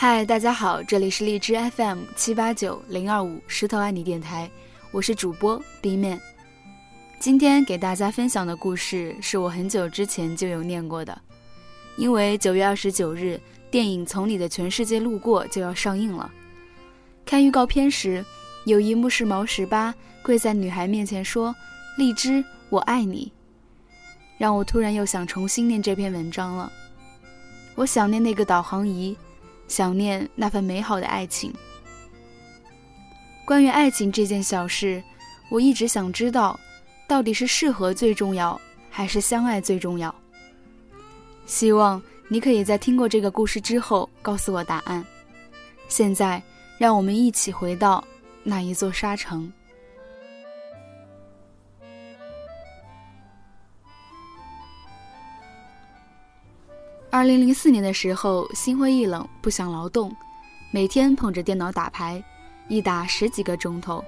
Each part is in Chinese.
嗨，大家好，这里是荔枝 FM 七八九零二五石头爱你电台，我是主播 B 面。今天给大家分享的故事是我很久之前就有念过的，因为九月二十九日电影《从你的全世界路过》就要上映了。看预告片时，有一幕是毛十八跪在女孩面前说：“荔枝，我爱你。”让我突然又想重新念这篇文章了。我想念那个导航仪。想念那份美好的爱情。关于爱情这件小事，我一直想知道，到底是适合最重要，还是相爱最重要？希望你可以在听过这个故事之后告诉我答案。现在，让我们一起回到那一座沙城。二零零四年的时候，心灰意冷，不想劳动，每天捧着电脑打牌，一打十几个钟头。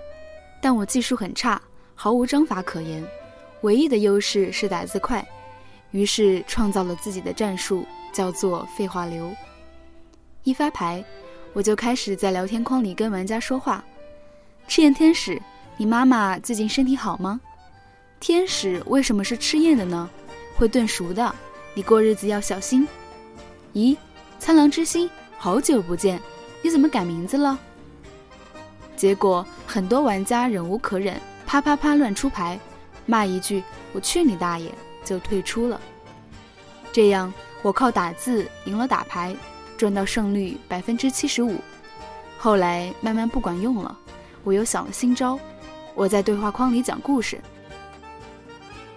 但我技术很差，毫无章法可言，唯一的优势是打字快，于是创造了自己的战术，叫做废话流。一发牌，我就开始在聊天框里跟玩家说话：“赤焰天使，你妈妈最近身体好吗？天使为什么是赤焰的呢？会炖熟的。”你过日子要小心。咦，苍狼之心，好久不见，你怎么改名字了？结果很多玩家忍无可忍，啪啪啪乱出牌，骂一句“我去你大爷”，就退出了。这样我靠打字赢了打牌，赚到胜率百分之七十五。后来慢慢不管用了，我又想了新招，我在对话框里讲故事。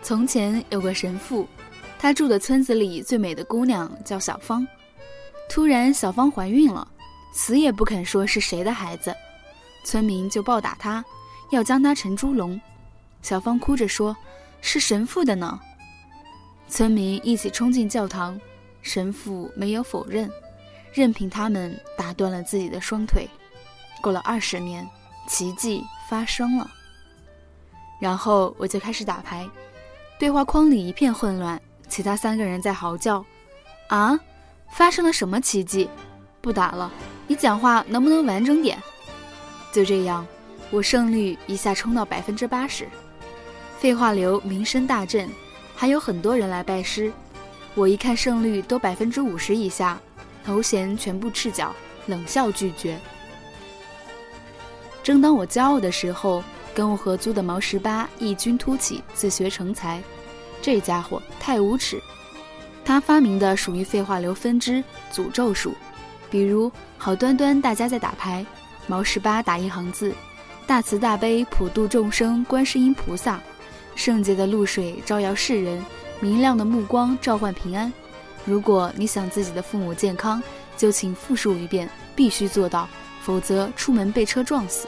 从前有个神父。他住的村子里最美的姑娘叫小芳，突然小芳怀孕了，死也不肯说是谁的孩子，村民就暴打她，要将她沉猪笼。小芳哭着说：“是神父的呢。”村民一起冲进教堂，神父没有否认，任凭他们打断了自己的双腿。过了二十年，奇迹发生了。然后我就开始打牌，对话框里一片混乱。其他三个人在嚎叫：“啊，发生了什么奇迹？不打了！你讲话能不能完整点？”就这样，我胜率一下冲到百分之八十，废话流名声大振，还有很多人来拜师。我一看胜率都百分之五十以下，头衔全部赤脚，冷笑拒绝。正当我骄傲的时候，跟我合租的毛十八异军突起，自学成才。这家伙太无耻！他发明的属于废话流分支诅咒术，比如好端端大家在打牌，毛十八打一行字：“大慈大悲普度众生，观世音菩萨，圣洁的露水照耀世人，明亮的目光召唤平安。如果你想自己的父母健康，就请复述一遍，必须做到，否则出门被车撞死。”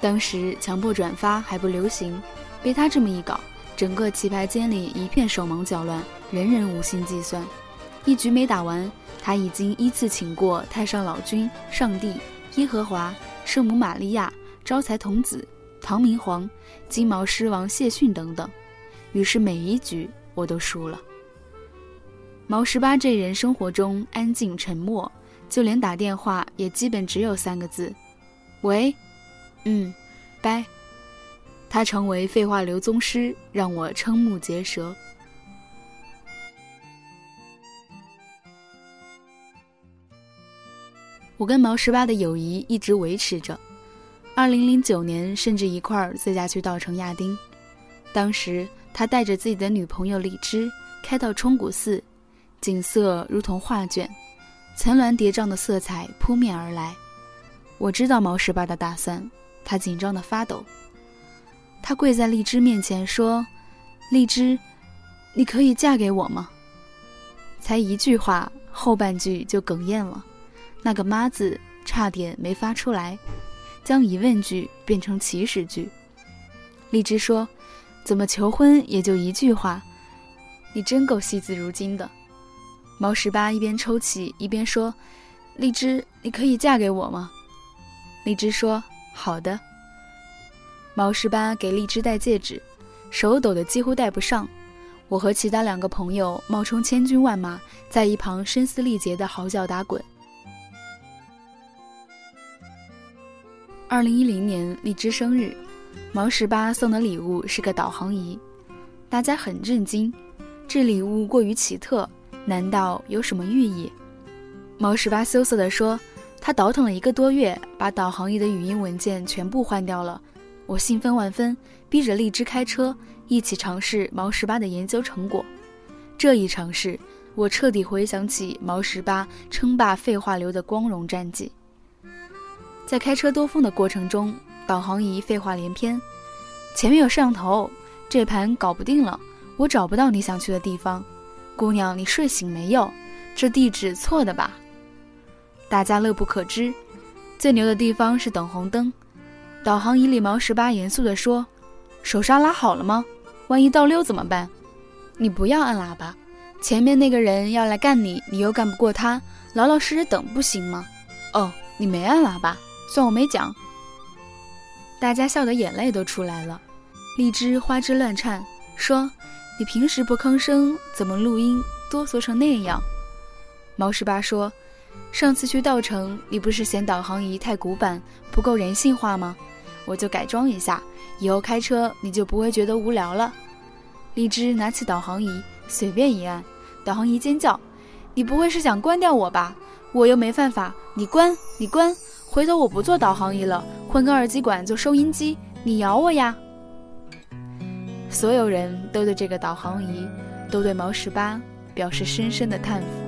当时强迫转发还不流行，被他这么一搞。整个棋牌间里一片手忙脚乱，人人无心计算。一局没打完，他已经依次请过太上老君、上帝、耶和华、圣母玛利亚、招财童子、唐明皇、金毛狮王谢逊等等。于是每一局我都输了。毛十八这人生活中安静沉默，就连打电话也基本只有三个字：喂，嗯，拜。他成为废话流宗师，让我瞠目结舌。我跟毛十八的友谊一直维持着，二零零九年甚至一块儿自驾去稻城亚丁。当时他带着自己的女朋友荔枝，开到冲古寺，景色如同画卷，层峦叠嶂的色彩扑面而来。我知道毛十八的打算，他紧张的发抖。他跪在荔枝面前说：“荔枝，你可以嫁给我吗？”才一句话，后半句就哽咽了，那个“妈”字差点没发出来，将疑问句变成祈使句。荔枝说：“怎么求婚也就一句话？你真够惜字如金的。”毛十八一边抽泣一边说：“荔枝，你可以嫁给我吗？”荔枝说：“好的。”毛十八给荔枝戴戒指，手抖得几乎戴不上。我和其他两个朋友冒充千军万马，在一旁声嘶力竭地嚎叫打滚。二零一零年荔枝生日，毛十八送的礼物是个导航仪，大家很震惊，这礼物过于奇特，难道有什么寓意？毛十八羞涩地说：“他倒腾了一个多月，把导航仪的语音文件全部换掉了。”我兴奋万分，逼着荔枝开车一起尝试毛十八的研究成果。这一尝试，我彻底回想起毛十八称霸废话流的光荣战绩。在开车兜风的过程中，导航仪废话连篇：“前面有摄像头，这盘搞不定了，我找不到你想去的地方。姑娘，你睡醒没有？这地址错的吧？”大家乐不可支。最牛的地方是等红灯，导航仪里毛十八严肃地说：“手刹拉好了吗？万一倒溜怎么办？你不要按喇叭，前面那个人要来干你，你又干不过他，老老实实等不行吗？哦，你没按喇叭。”算我没讲，大家笑得眼泪都出来了。荔枝花枝乱颤，说：“你平时不吭声，怎么录音哆嗦成那样？”毛十八说：“上次去稻城，你不是嫌导航仪太古板，不够人性化吗？我就改装一下，以后开车你就不会觉得无聊了。”荔枝拿起导航仪，随便一按，导航仪尖叫：“你不会是想关掉我吧？我又没犯法，你关，你关！”回头我不做导航仪了，换个耳机管做收音机，你咬我呀！所有人都对这个导航仪，都对毛十八表示深深的叹服。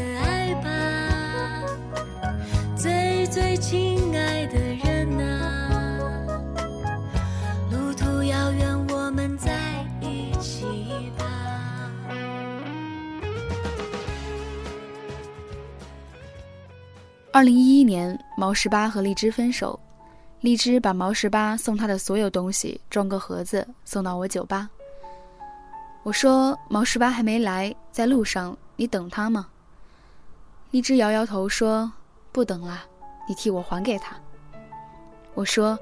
二零一一年，毛十八和荔枝分手，荔枝把毛十八送他的所有东西装个盒子送到我酒吧。我说毛十八还没来，在路上，你等他吗？荔枝摇摇头说不等啦，你替我还给他。我说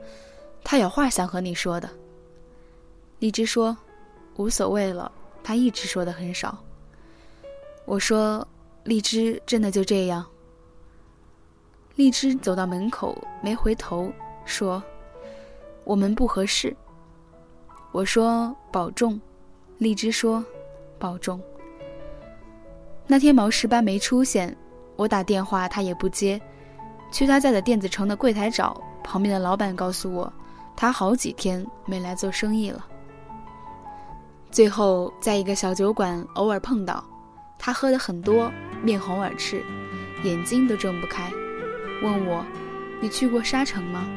他有话想和你说的。荔枝说无所谓了，他一直说的很少。我说荔枝真的就这样。荔枝走到门口，没回头，说：“我们不合适。”我说：“保重。”荔枝说：“保重。”那天毛十八没出现，我打电话他也不接，去他在的电子城的柜台找，旁边的老板告诉我，他好几天没来做生意了。最后在一个小酒馆偶尔碰到，他喝的很多，面红耳赤，眼睛都睁不开。问我，你去过沙城吗？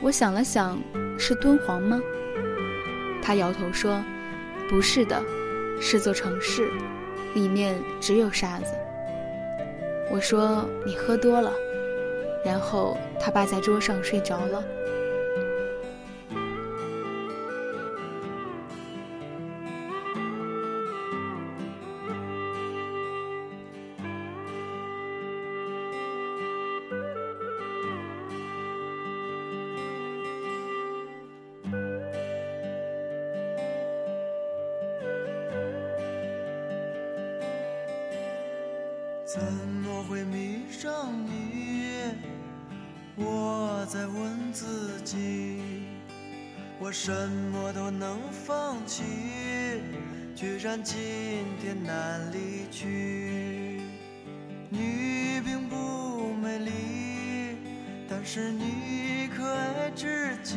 我想了想，是敦煌吗？他摇头说，不是的，是座城市，里面只有沙子。我说你喝多了。然后他爸在桌上睡着了。怎么会迷上？在问自己，我什么都能放弃，居然今天难离去。你并不美丽，但是你可爱至极。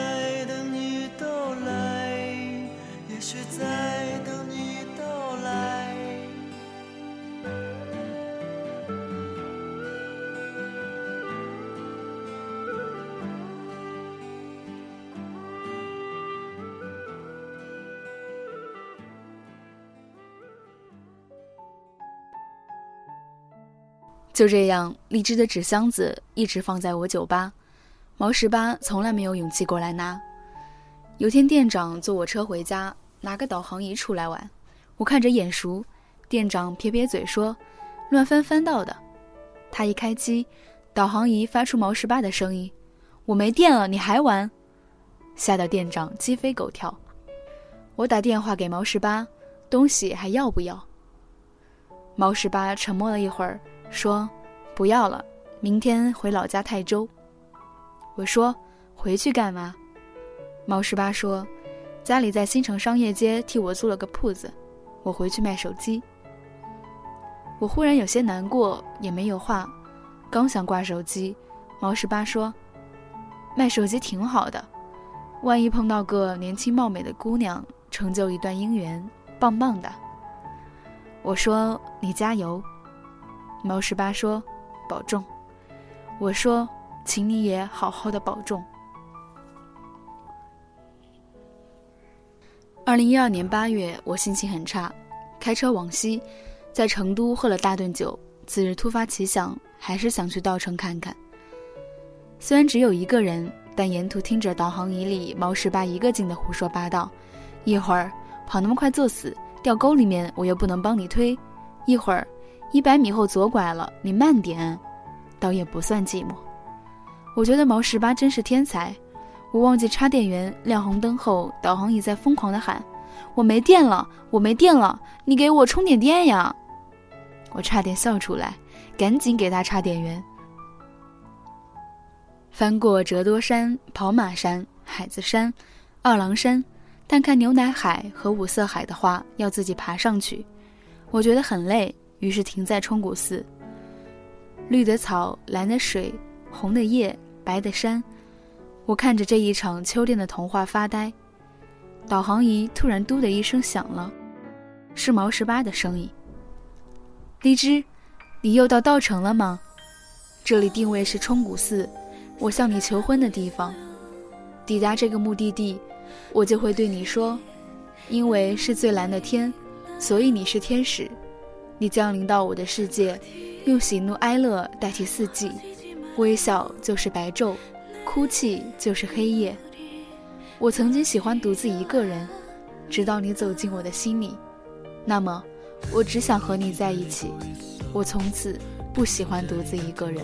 就这样，荔枝的纸箱子一直放在我酒吧，毛十八从来没有勇气过来拿。有天店长坐我车回家，拿个导航仪出来玩，我看着眼熟，店长撇撇嘴说：“乱翻翻到的。”他一开机，导航仪发出毛十八的声音：“我没电了，你还玩？”吓得店长鸡飞狗跳。我打电话给毛十八，东西还要不要？毛十八沉默了一会儿。说不要了，明天回老家泰州。我说回去干嘛？毛十八说，家里在新城商业街替我租了个铺子，我回去卖手机。我忽然有些难过，也没有话，刚想挂手机，毛十八说，卖手机挺好的，万一碰到个年轻貌美的姑娘，成就一段姻缘，棒棒的。我说你加油。毛十八说：“保重。”我说：“请你也好好的保重。”二零一二年八月，我心情很差，开车往西，在成都喝了大顿酒。次日突发奇想，还是想去稻城看看。虽然只有一个人，但沿途听着导航仪里毛十八一个劲的胡说八道，一会儿跑那么快作死，掉沟里面我又不能帮你推，一会儿。一百米后左拐了，你慢点，倒也不算寂寞。我觉得毛十八真是天才。我忘记插电源，亮红灯后，导航仪在疯狂的喊：“我没电了，我没电了，你给我充点电呀！”我差点笑出来，赶紧给他插电源。翻过折多山、跑马山、海子山、二郎山，但看牛奶海和五色海的话，要自己爬上去，我觉得很累。于是停在冲古寺。绿的草，蓝的水，红的叶，白的山，我看着这一场秋天的童话发呆。导航仪突然“嘟”的一声响了，是毛十八的声音。荔枝，你又到稻城了吗？这里定位是冲古寺，我向你求婚的地方。抵达这个目的地，我就会对你说，因为是最蓝的天，所以你是天使。你降临到我的世界，用喜怒哀乐代替四季，微笑就是白昼，哭泣就是黑夜。我曾经喜欢独自一个人，直到你走进我的心里。那么，我只想和你在一起。我从此不喜欢独自一个人。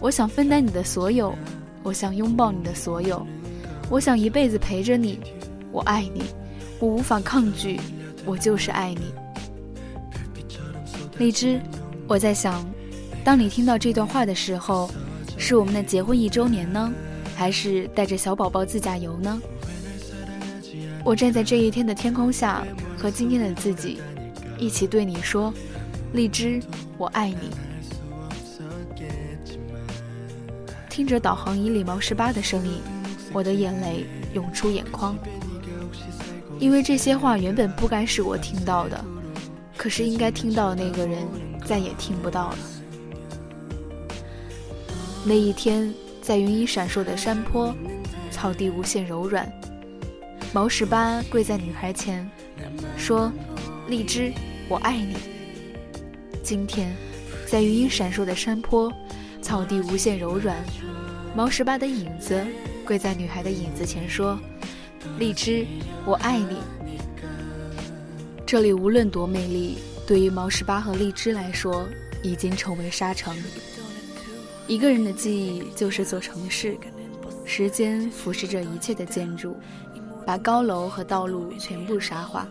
我想分担你的所有，我想拥抱你的所有，我想一辈子陪着你。我爱你，我无法抗拒，我就是爱你。荔枝，我在想，当你听到这段话的时候，是我们的结婚一周年呢，还是带着小宝宝自驾游呢？我站在这一天的天空下，和今天的自己一起对你说：“荔枝，我爱你。”听着导航仪里毛十八的声音，我的眼泪涌出眼眶，因为这些话原本不该是我听到的。可是应该听到的那个人再也听不到了。那一天，在云影闪烁的山坡，草地无限柔软，毛十八跪在女孩前，说：“荔枝，我爱你。”今天，在云影闪烁的山坡，草地无限柔软，毛十八的影子跪在女孩的影子前，说：“荔枝，我爱你。”这里无论多美丽，对于毛十八和荔枝来说，已经成为沙城。一个人的记忆就是座城市，时间腐蚀着一切的建筑，把高楼和道路全部沙化。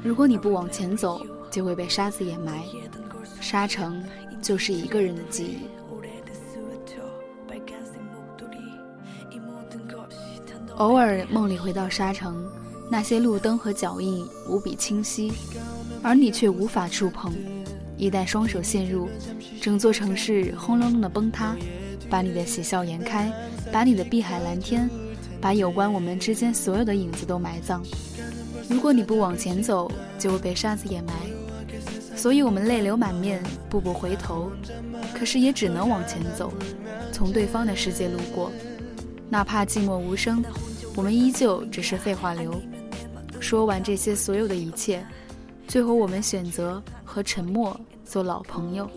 如果你不往前走，就会被沙子掩埋。沙城就是一个人的记忆。偶尔梦里回到沙城。那些路灯和脚印无比清晰，而你却无法触碰。一旦双手陷入，整座城市轰隆隆的崩塌，把你的喜笑颜开，把你的碧海蓝天，把有关我们之间所有的影子都埋葬。如果你不往前走，就会被沙子掩埋。所以我们泪流满面，步步回头，可是也只能往前走，从对方的世界路过，哪怕寂寞无声，我们依旧只是废话流。说完这些所有的一切，最后我们选择和沉默做老朋友。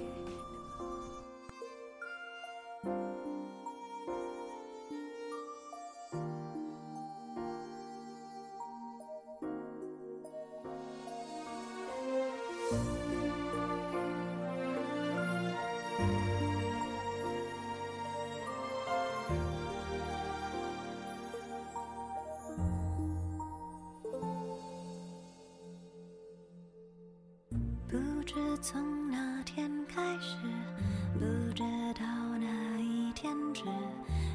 天止，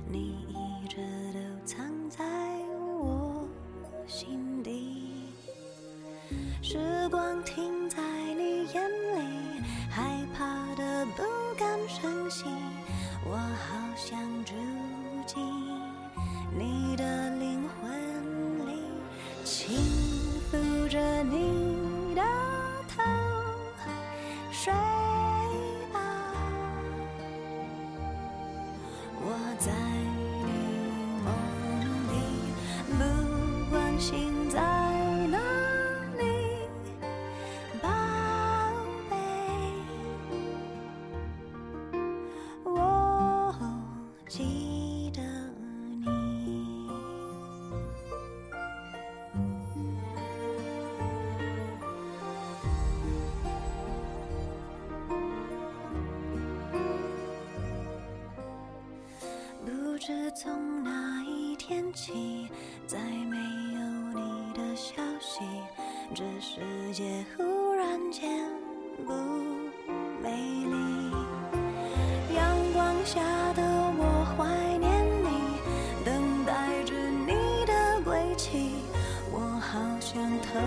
你一直都藏在我心底。时光停在你眼里，害怕的不敢声息，我好想住进你的灵魂里，轻抚着你天气，再没有你的消息，这世界忽然间不美丽。阳光下的我怀念你，等待着你的归期，我好想偷